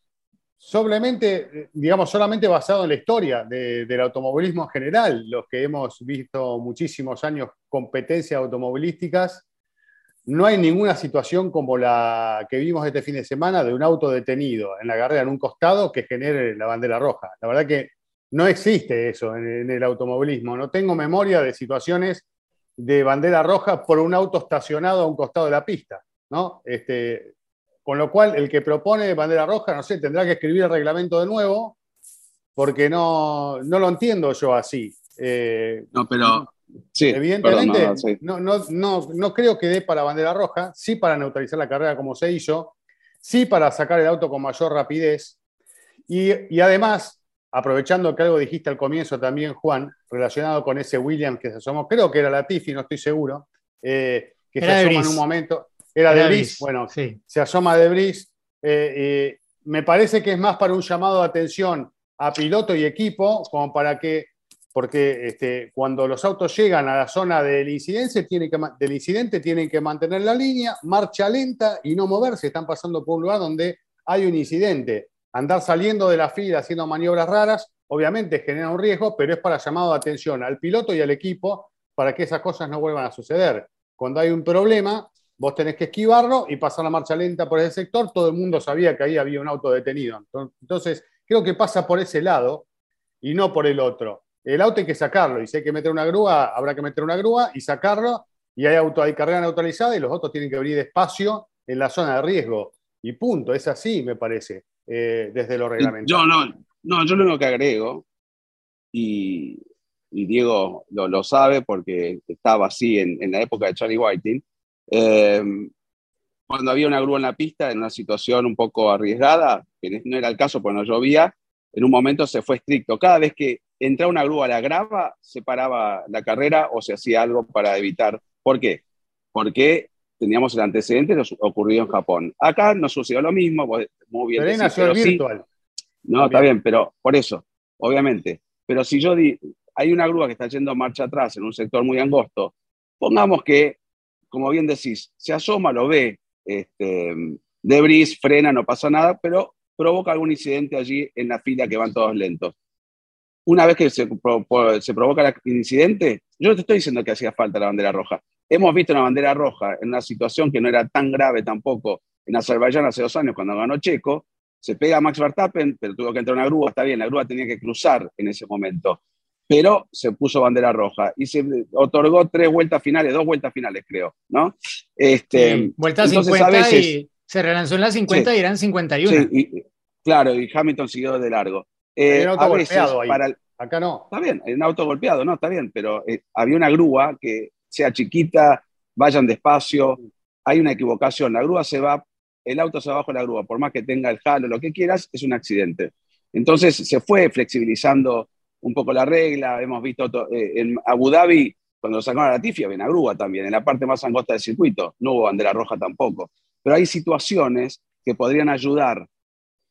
solamente, eh, digamos, solamente basado en la historia de- del automovilismo en general, los que hemos visto muchísimos años competencias automovilísticas, no hay ninguna situación como la que vimos este fin de semana de un auto detenido en la carrera en un costado que genere la bandera roja. La verdad que no existe eso en, en el automovilismo. No tengo memoria de situaciones de bandera roja por un auto estacionado a un costado de la pista, ¿no? Este, con lo cual, el que propone bandera roja, no sé, tendrá que escribir el reglamento de nuevo, porque no, no lo entiendo yo así. Eh, No, pero sí, Evidentemente, perdón, no, sí. no, no, no, no creo que dé para bandera roja, sí para neutralizar la carrera como se hizo, sí para sacar el auto con mayor rapidez. Y, y además, aprovechando que algo dijiste al comienzo también, Juan, relacionado con ese Williams que se asomó, creo que era Latifi, no estoy seguro, eh, que Era se de asoma en un momento. Era, de Era Brice, Brice, bueno, sí. se asoma de Brice. eh, eh, me parece que es más para un llamado de atención a piloto y equipo, como para que, porque este, cuando los autos llegan a la zona del incidente, tienen que, del incidente, tienen que mantener la línea, marcha lenta y no moverse. Están pasando por un lugar donde hay un incidente. Andar saliendo de la fila haciendo maniobras raras, obviamente genera un riesgo, pero es para llamado de atención al piloto y al equipo para que esas cosas no vuelvan a suceder. Cuando hay un problema, vos tenés que esquivarlo y pasar la marcha lenta por ese sector. Todo el mundo sabía que ahí había un auto detenido. Entonces, creo que pasa por ese lado y no por el otro. El auto hay que sacarlo y si hay que meter una grúa, habrá que meter una grúa y sacarlo. Y hay auto, hay carrera neutralizada y los autos tienen que abrir espacio en la zona de riesgo. Y punto, es así, me parece, eh, desde lo reglamentarios. Yo no, no, yo lo único que agrego, y, y Diego lo, lo sabe porque estaba así en, en la época de Charlie Whiting, eh, cuando había una grúa en la pista, en una situación un poco arriesgada, que no era el caso porque no llovía, en un momento se fue estricto. Cada vez que entraba una grúa a la grava, se paraba la carrera o se hacía algo para evitar. ¿Por qué? Porque teníamos el antecedente de ocurrido en Japón. Acá nos sucedió lo mismo, muy bien Pero decís, nació pero sí, virtual. No, está bien, pero por eso, obviamente. Pero si yo di, hay una grúa que está yendo marcha atrás en un sector muy angosto, pongamos que, como bien decís, se asoma, lo ve, este, debris, frena, no pasa nada, pero provoca algún incidente allí en la fila que van todos lentos. Una vez que se, se provoca el incidente, yo no te estoy diciendo que hacía falta la bandera roja. Hemos visto una bandera roja en una situación que no era tan grave tampoco en Azerbaiyán hace dos años cuando ganó Checo, se pega a Max Verstappen, pero tuvo que entrar una grúa, está bien, la grúa tenía que cruzar en ese momento, pero se puso bandera roja y se otorgó tres vueltas finales, dos vueltas finales creo, ¿no? Este, sí, vuelta 50 y se relanzó en las 50 y eran 51. Sí, y, claro, y Hamilton siguió de largo. Eh, a veces, para Acá no. Está bien, en auto golpeado, no, está bien, pero eh, había una grúa que sea chiquita, vayan despacio, hay una equivocación, la grúa se va, el auto se va bajo la grúa, por más que tenga el halo, lo que quieras, es un accidente. Entonces se fue flexibilizando un poco la regla, hemos visto eh, en Abu Dhabi, cuando sacaron a la tifia, había una grúa también, en la parte más angosta del circuito, no hubo bandera roja tampoco. Pero hay situaciones que podrían ayudar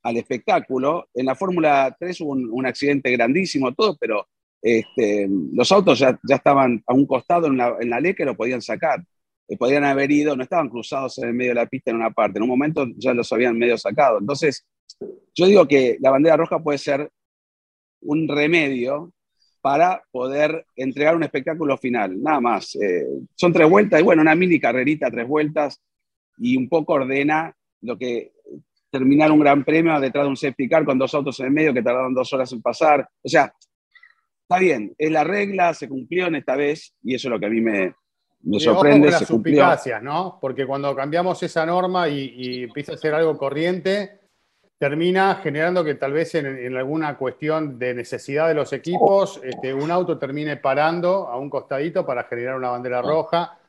al espectáculo. En la Fórmula 3 hubo un, accidente grandísimo, todo, pero este, los autos ya, ya, estaban a un costado en la, en la ley que lo podían sacar. Eh, podían haber ido, no estaban cruzados en el medio de la pista en una parte, en un momento ya los habían medio sacado. Entonces, yo digo que la bandera roja puede ser un remedio para poder entregar un espectáculo final, nada más. Eh, son tres vueltas y bueno, una mini carrerita, tres vueltas y un poco ordena lo que terminar un gran premio detrás de un safety car con dos autos en el medio que tardaron dos horas en pasar. O sea, está bien, es la regla, se cumplió en esta vez y eso es lo que a mí me, me sorprende. Las suspicacias, ¿no? Porque cuando cambiamos esa norma y, empieza a ser algo corriente, termina generando que tal vez en, alguna cuestión de necesidad de los equipos, este, un auto termine parando a un costadito para generar una bandera roja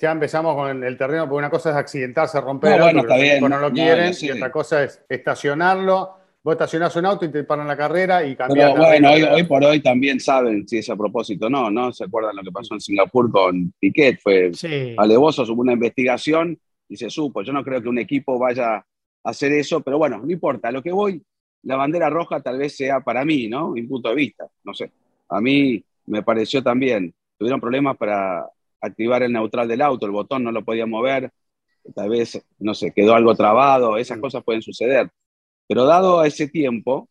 ya empezamos con el, terreno, porque una cosa es accidentarse, romper no, bueno, está bien. no lo quieren, y otra cosa es estacionarlo. Vos estacionás un auto y te paran la carrera y cambias. Pero bueno, hoy, por hoy también saben si es a propósito o no, ¿no? ¿Se acuerdan lo que pasó en Singapur con Piquet? Fue alevoso, hubo una investigación y se supo. Yo no creo que un equipo vaya a hacer eso, pero bueno, no importa. Lo que voy, la bandera roja tal vez sea para mí, ¿no? Mi punto de vista, no sé. A mí me pareció también, tuvieron problemas para activar el neutral del auto, el botón no lo podía mover, tal vez, no sé, quedó algo trabado, esas mm. cosas pueden suceder. Pero dado a ese tiempo,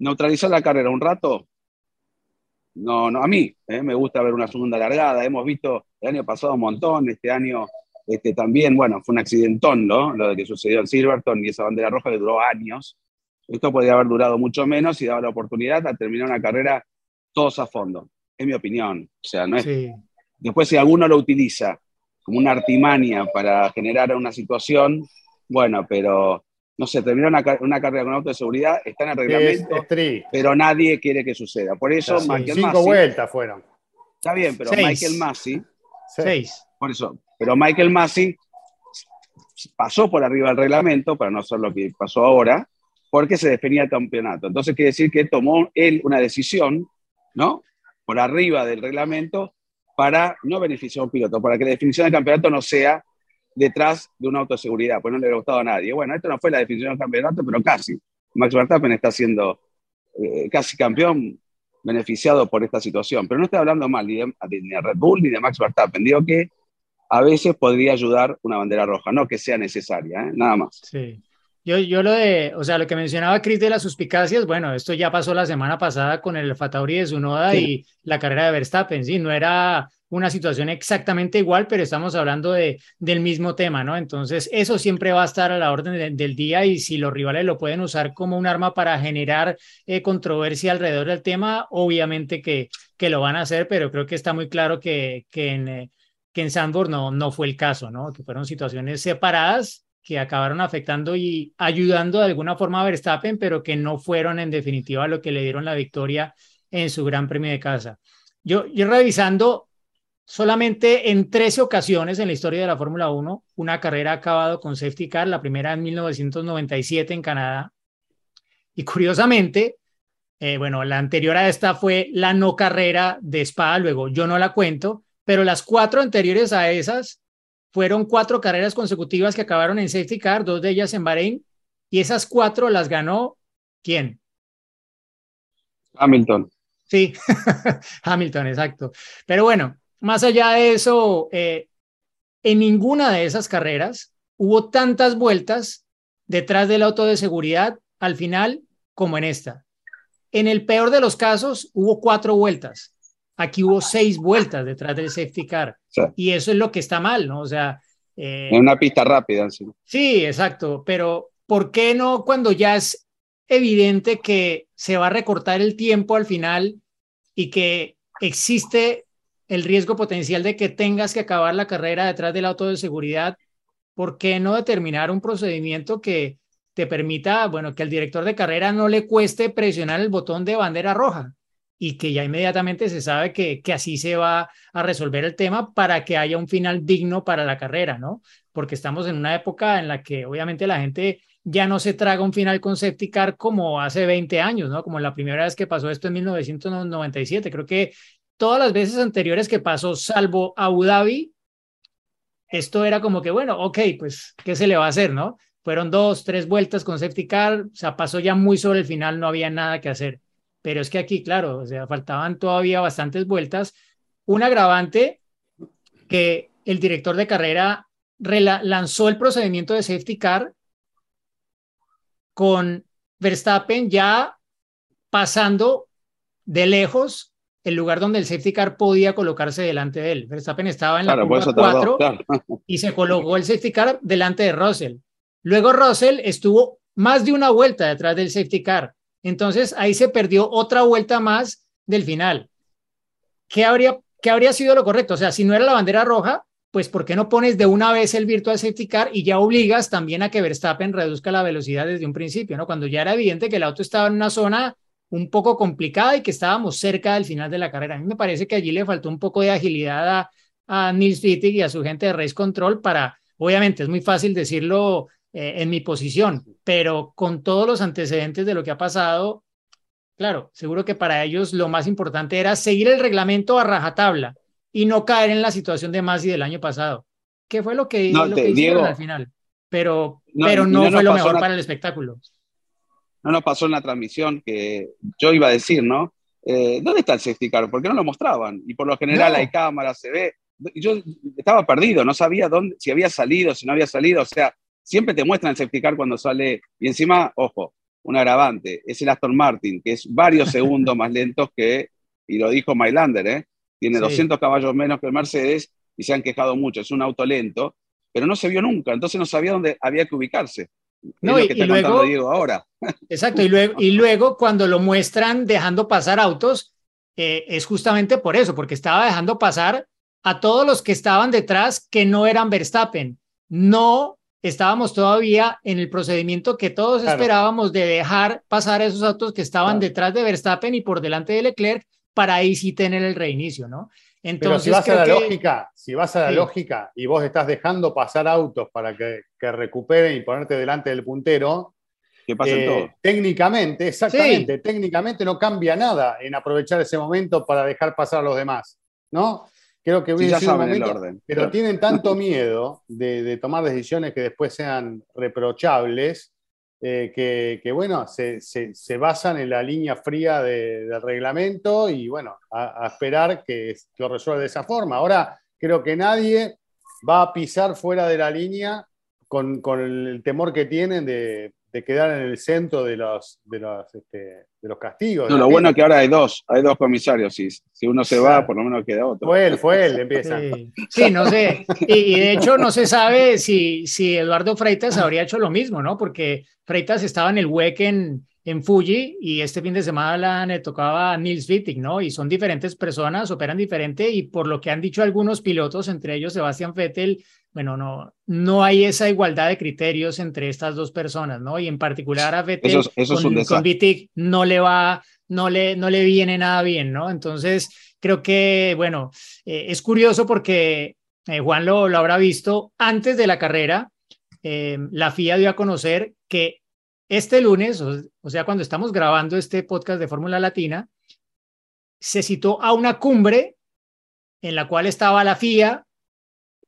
neutralizar la carrera un rato, no, no, a mí eh, me gusta ver una segunda largada, hemos visto el año pasado un montón, este año este, también, bueno, fue un accidentón, ¿no? Lo de que sucedió en Silverton y esa bandera roja que duró años. Esto podría haber durado mucho menos y daba la oportunidad a terminar una carrera todos a fondo, es mi opinión. O sea, no es, Después, si alguno lo utiliza como una artimaña para generar una situación, bueno, pero no sé, terminó una, carrera con auto de seguridad, está en el reglamento, pero nadie quiere que suceda. Por eso, Michael cinco vueltas fueron. Está bien, pero Michael Massey. Seis. Por eso, pero Michael Massey pasó por arriba del reglamento, para no ser lo que pasó ahora, porque se definía el campeonato. Entonces quiere decir que tomó él una decisión, ¿no? Por arriba del reglamento para no beneficiar a un piloto, para que la definición del campeonato no sea detrás de una autoseguridad, pues no le ha gustado a nadie. Bueno, esto no fue la definición del campeonato, pero casi. Max Verstappen está siendo eh, casi campeón beneficiado por esta situación. Pero no estoy hablando mal ni de, Red Bull ni de Max Verstappen. Digo que a veces podría ayudar una bandera roja, no que sea necesaria, ¿eh? nada más. Sí. Yo, yo lo de, o sea, lo que mencionaba Chris de las suspicacias, bueno, esto ya pasó la semana pasada con el Fatauri de Zunoda y la carrera de Verstappen, sí, no era una situación exactamente igual, pero estamos hablando de, del mismo tema, ¿no? Entonces, eso siempre va a estar a la orden del día y si los rivales lo pueden usar como un arma para generar eh, controversia alrededor del tema, obviamente que, que lo van a hacer, pero creo que está muy claro que, que en... Eh, que en Sandburg no, no fue el caso, ¿no? Que fueron situaciones separadas que acabaron afectando y ayudando de alguna forma a Verstappen, pero que no fueron en definitiva lo que le dieron la victoria en su Gran Premio de casa. Yo, yo revisando solamente en 13 ocasiones en la historia de la Fórmula 1, una carrera ha acabado con safety car, la primera en 1997 en Canadá. Y curiosamente, eh, bueno, la anterior a esta fue la no carrera de Spa, luego yo no la cuento, pero las cuatro anteriores a esas fueron cuatro carreras consecutivas que acabaron en safety car, dos de ellas en Bahrein, y esas cuatro las ganó ¿Quién? Hamilton. Sí, Hamilton, exacto. Pero bueno, más allá de eso, eh, en ninguna de esas carreras hubo tantas vueltas detrás del auto de seguridad al final como en esta. En el peor de los casos, hubo cuatro vueltas. Aquí hubo seis vueltas detrás del safety car. Sí. Y eso es lo que está mal, ¿no? O sea, eh, En una pista rápida. sí. Sí, exacto, pero ¿por qué no cuando ya es evidente que se va a recortar el tiempo al final y que existe el riesgo potencial de que tengas que acabar la carrera detrás del auto de seguridad? ¿Por qué no determinar un procedimiento que te permita, bueno, que al director de carrera no le cueste presionar el botón de bandera roja? Y que ya inmediatamente se sabe que, que así se va a resolver el tema para que haya un final digno para la carrera, ¿no? Porque estamos en una época en la que obviamente la gente ya no se traga un final con como hace 20 años, ¿no? Como la primera vez que pasó esto en 1997. Creo que todas las veces anteriores que pasó, salvo Abu Dhabi, esto era como que, bueno, ok, pues, ¿qué se le va a hacer, no? Fueron dos, tres vueltas con safety o sea, pasó ya muy sobre el final, no había nada que hacer. Pero es que aquí, claro, o sea, faltaban todavía bastantes vueltas. Un agravante que el director de carrera lanzó el procedimiento de safety car con Verstappen ya pasando de lejos el lugar donde el safety car podía colocarse delante de él. Verstappen estaba en la Claro, por curva eso tardó. 4 Claro. y se colocó el safety car delante de Russell. Luego Russell estuvo más de una vuelta detrás del safety car. Entonces ahí se perdió otra vuelta más del final. ¿Qué habría, qué habría sido lo correcto? O sea, si no era la bandera roja, pues ¿por qué no pones de una vez el virtual safety car y ya obligas también a que Verstappen reduzca la velocidad desde un principio, ¿no? Cuando ya era evidente que el auto estaba en una zona un poco complicada y que estábamos cerca del final de la carrera. A mí me parece que allí le faltó un poco de agilidad a, a Nils Wittig y a su gente de Race Control para, obviamente es muy fácil decirlo eh, en mi posición, pero con todos los antecedentes de lo que ha pasado, claro, seguro que para ellos lo más importante era seguir el reglamento a rajatabla y no caer en la situación de Masi del año pasado, que fue lo que, No, lo te- que hicieron Diego, al final, pero no, pero no, fue lo mejor para el espectáculo. no nos pasó en la transmisión que yo iba a decir, ¿no? Eh, ¿Dónde está el safety car? ¿Por qué no lo mostraban? Y por lo general hay cámaras, se ve. Yo estaba perdido, no sabía dónde, si había salido, si no había salido. O sea, siempre te muestran el safety car cuando sale. Y encima, ojo, un agravante, es el Aston Martin, que es varios segundos más lentos que, y lo dijo Mylander, ¿eh? Tiene Sí. 200 caballos menos que el Mercedes y se han quejado mucho. Es un auto lento, pero no se vio nunca, entonces no sabía dónde había que ubicarse. No, es y- lo que y luego- Diego ahora. Exacto, y luego, y luego cuando lo muestran dejando pasar autos, eh, es justamente por eso, porque estaba dejando pasar a todos los que estaban detrás que no eran Verstappen. No estábamos todavía en el procedimiento que todos Claro. esperábamos de dejar pasar esos autos que estaban Claro. detrás de Verstappen y por delante de Leclerc para ahí sí tener el reinicio, ¿no? Pero Entonces, si vas a la que- lógica, si vas a la Sí. lógica y vos estás dejando pasar autos para que, que recuperen y ponerte delante del puntero, Que pasen eh, todos. técnicamente, exactamente, técnicamente no cambia nada en aprovechar ese momento para dejar pasar a los demás, ¿no? Creo que Sí, hubiese ya sido un saben el momento, orden. pero Claro. tienen tanto miedo de, de tomar decisiones que después sean reprochables, eh, que, que, bueno, se, se- se basan en la línea fría de- del reglamento y bueno, a, a esperar que lo resuelva de esa forma. Ahora, creo que nadie va a pisar fuera de la línea con, con el temor que tienen de, de quedar en el centro de los, de los, este, de los castigos. No, lo bueno es que ahora hay dos, hay dos comisarios. Si, si uno se va, por lo menos queda otro. Fue él, fue él, empieza. Sí, sí, no sé. Y, y de hecho no se sabe si, si Eduardo Freitas habría hecho lo mismo, ¿no? Porque Freitas estaba en el WEC en, Fuji y este fin de semana le tocaba a Nils Wittig, ¿no? Y son diferentes personas, operan diferente y por lo que han dicho algunos pilotos, entre ellos Sebastián Vettel, bueno, no, no hay esa igualdad de criterios entre estas dos personas, ¿no? Y en particular a Vettel Eso es- eso es con, con. Wittig no le va, no le, no le viene nada bien, ¿no? Entonces, creo que, bueno, eh, es curioso porque eh, Juan lo, lo habrá visto antes de la carrera. eh, la FIA dio a conocer que este lunes, o, sea, cuando estamos grabando este podcast de Fórmula Latina, se citó a una cumbre en la cual estaba la FIA,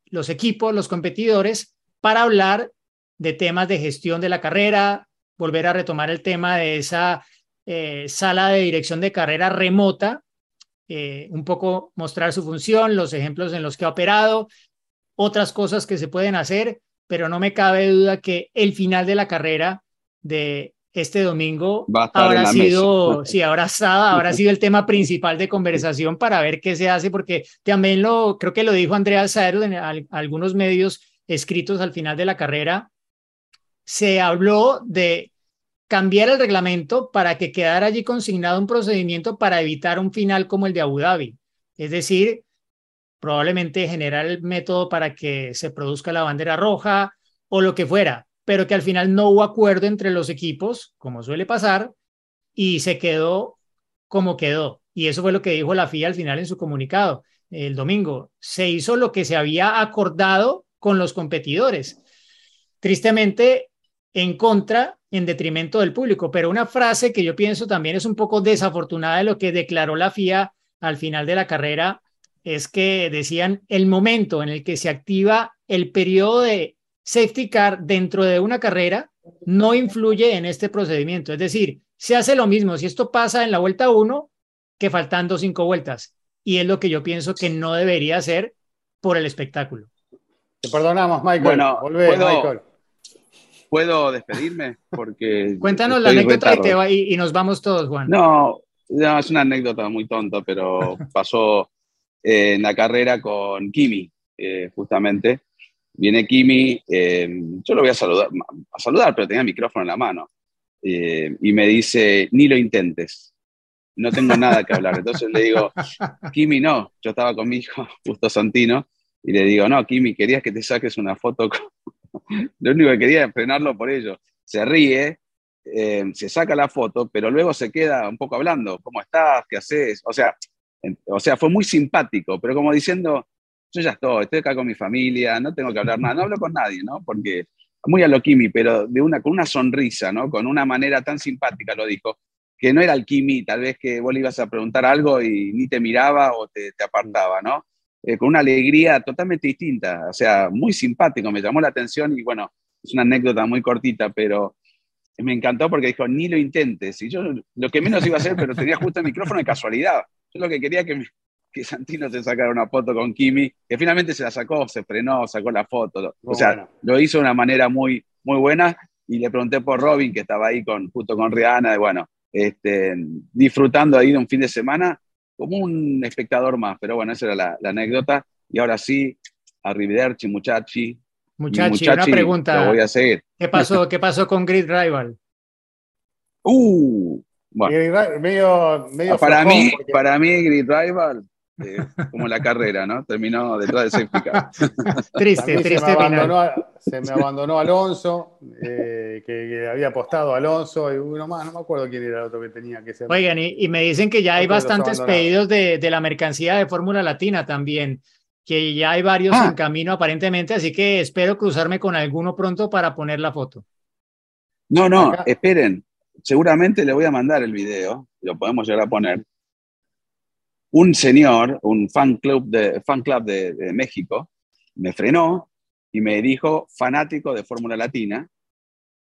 los equipos, los competidores, para hablar de temas de gestión de la carrera, volver a retomar el tema de esa eh, sala de dirección de carrera remota, eh, un poco mostrar su función, los ejemplos en los que ha operado, otras cosas que se pueden hacer, pero no me cabe duda que el final de la carrera de este domingo habrá sido, sí, habrá, estado- habrá sido el tema principal de conversación para ver qué se hace, porque también lo, creo que lo dijo Andrea Saero en al- algunos medios escritos al final de la carrera, se habló de cambiar el reglamento para que quedara allí consignado un procedimiento para evitar un final como el de Abu Dhabi. Es decir, probablemente generar el método para que se produzca la bandera roja o lo que fuera, pero que al final no hubo acuerdo entre los equipos, como suele pasar, y se quedó como quedó. Y eso fue lo que dijo la FIA al final en su comunicado el domingo. Se hizo lo que se había acordado con los competidores. Tristemente, en contra, en detrimento del público. Pero una frase que yo pienso también es un poco desafortunada de lo que declaró la FIA al final de la carrera es que decían el momento en el que se activa el periodo de safety car dentro de una carrera no influye en este procedimiento. Es decir, se hace lo mismo si esto pasa en la vuelta 1 que faltando cinco vueltas. Y es lo que yo pienso que no debería ser por el espectáculo. Te perdonamos, Michael. Bueno, Volvé, ¿puedo- Michael. ¿Puedo despedirme? Porque Cuéntanos la anécdota y, te va- y- y nos vamos todos, Juan. No, no, es una anécdota muy tonta, pero pasó eh, en la carrera con Kimi, eh, justamente. Viene Kimi, eh, yo lo voy a saludar, a saludar, pero tenía el micrófono en la mano. eh, y me dice, ni lo intentes, no tengo nada que hablar. Entonces le digo, Kimi, no, yo estaba con mi hijo, Justo Santino, y le digo, no, Kimi, querías que te saques una foto con... Lo único que quería es frenarlo por ello. Se ríe, eh, se saca la foto, pero luego se queda un poco hablando, ¿cómo estás? ¿Qué haces? O sea, en- o sea, fue muy simpático, pero como diciendo, yo ya estoy, estoy acá con mi familia, no tengo que hablar nada, no hablo con nadie, ¿no? Porque muy a lo Kimi, pero de una, con una sonrisa, ¿no? Con una manera tan simpática lo dijo, que no era el Kimi, tal vez que vos le ibas a preguntar algo y ni te miraba o te, te apartaba, ¿no? Eh, con una alegría totalmente distinta, o sea, muy simpático, me llamó la atención y bueno, es una anécdota muy cortita, pero me encantó porque dijo, ni lo intentes. Y yo lo que menos iba a hacer, pero tenía justo el micrófono de casualidad. Yo lo que quería que, me- que Santino se sacara una foto con Kimi, que finalmente se la sacó, se frenó, sacó la foto. O sea, bueno. lo hizo de una manera muy, muy buena. Y le pregunté por Robin, que estaba ahí con, justo con Rihanna, y bueno, este, disfrutando ahí de un fin de semana como un espectador más. Pero bueno, esa era la, la anécdota. Y ahora sí, arrivederci, muchachi. Muchachi, Mi una pregunta. Lo voy a seguir. ¿Qué pasó, ¿Qué pasó con Grid Rival? Uh, bueno. Medio, medio para mí, porque- para mí, Grid Rival, eh, como la carrera, ¿no? Terminó detrás de safety car. Triste, También se, triste me final. abandonó, a- se me abandonó Alonso, eh, que, que había apostado a Alonso y uno más, no me acuerdo quién era el otro que tenía que ser. Oigan, y, y me dicen que ya hay bastantes pedidos de, de la mercancía de Fórmula Latina también, que ya hay varios Ah. en camino aparentemente, así que espero cruzarme con alguno pronto para poner la foto. No, no, Acá. esperen. Seguramente le voy a mandar el video, lo podemos llegar a poner. Un señor, un fan club de, fan club de, de México, me frenó y me dijo fanático de Fórmula Latina.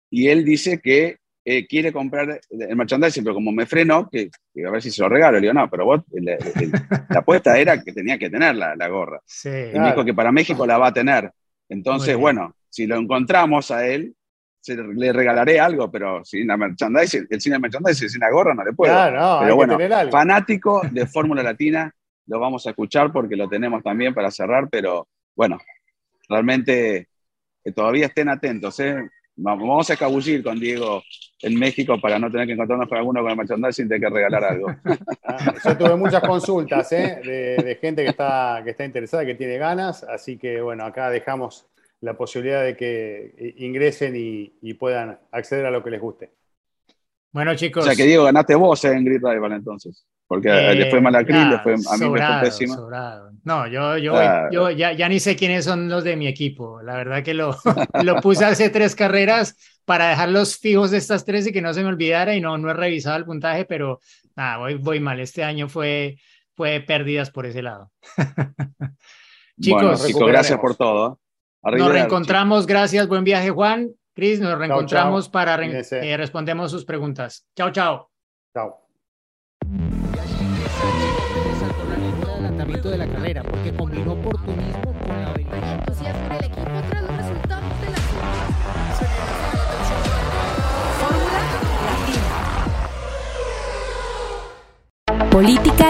Y él dice que eh, quiere comprar el merchandising, pero como me frenó, que, que a ver si se lo regalo. Le digo, no, pero vos, el- la apuesta era que tenía que tener la, la gorra. Sí. Y me dijo que para México la va a tener. Entonces, bueno, si lo encontramos a él, se- le regalaré algo, pero sin la merchandising, el cine merchandising, sin la gorra no le puedo. Claro, no, hay pero que bueno, tener algo. fanático de Fórmula Latina, lo vamos a escuchar porque lo tenemos también para cerrar, pero bueno, realmente eh, todavía estén atentos. ¿eh? Vamos a escabullir con Diego en México para no tener que encontrarnos con alguno con el merchandising tener que regalar algo. Ah, Yo tuve muchas consultas ¿eh? de, de gente que está, que está interesada, que tiene ganas, así que bueno, acá dejamos la posibilidad de que eh, ingresen y, y puedan acceder a lo que les guste. Bueno, O chicos. sea que Diego, ganaste vos eh, en Grid Rival entonces, porque eh, le fue mal a Chris, ah, le fue, a mí me fue sobrado, pésimo. sobrado. No, yo, yo, Claro. yo ya, ya ni sé quiénes son los de mi equipo. La verdad que lo, lo puse hace tres carreras para dejarlos fijos de estas tres y que no se me olvidara y no, no he revisado el puntaje, pero nada, voy, voy mal. Este año fue, fue pérdidas por ese lado. Chicos, bueno, chicos, gracias por todo. Nos reencontramos, gracias, buen viaje Juan Cris, nos reencontramos chao. para re- Cuídense. eh, respondemos sus preguntas. Chao, chao. Chao. Resaltó la lengua de adelantamiento de la carrera porque combinó oportunismo con la habilidad. Hay entusiasmo en el equipo tras los resultados de la Fórmula Latina. Política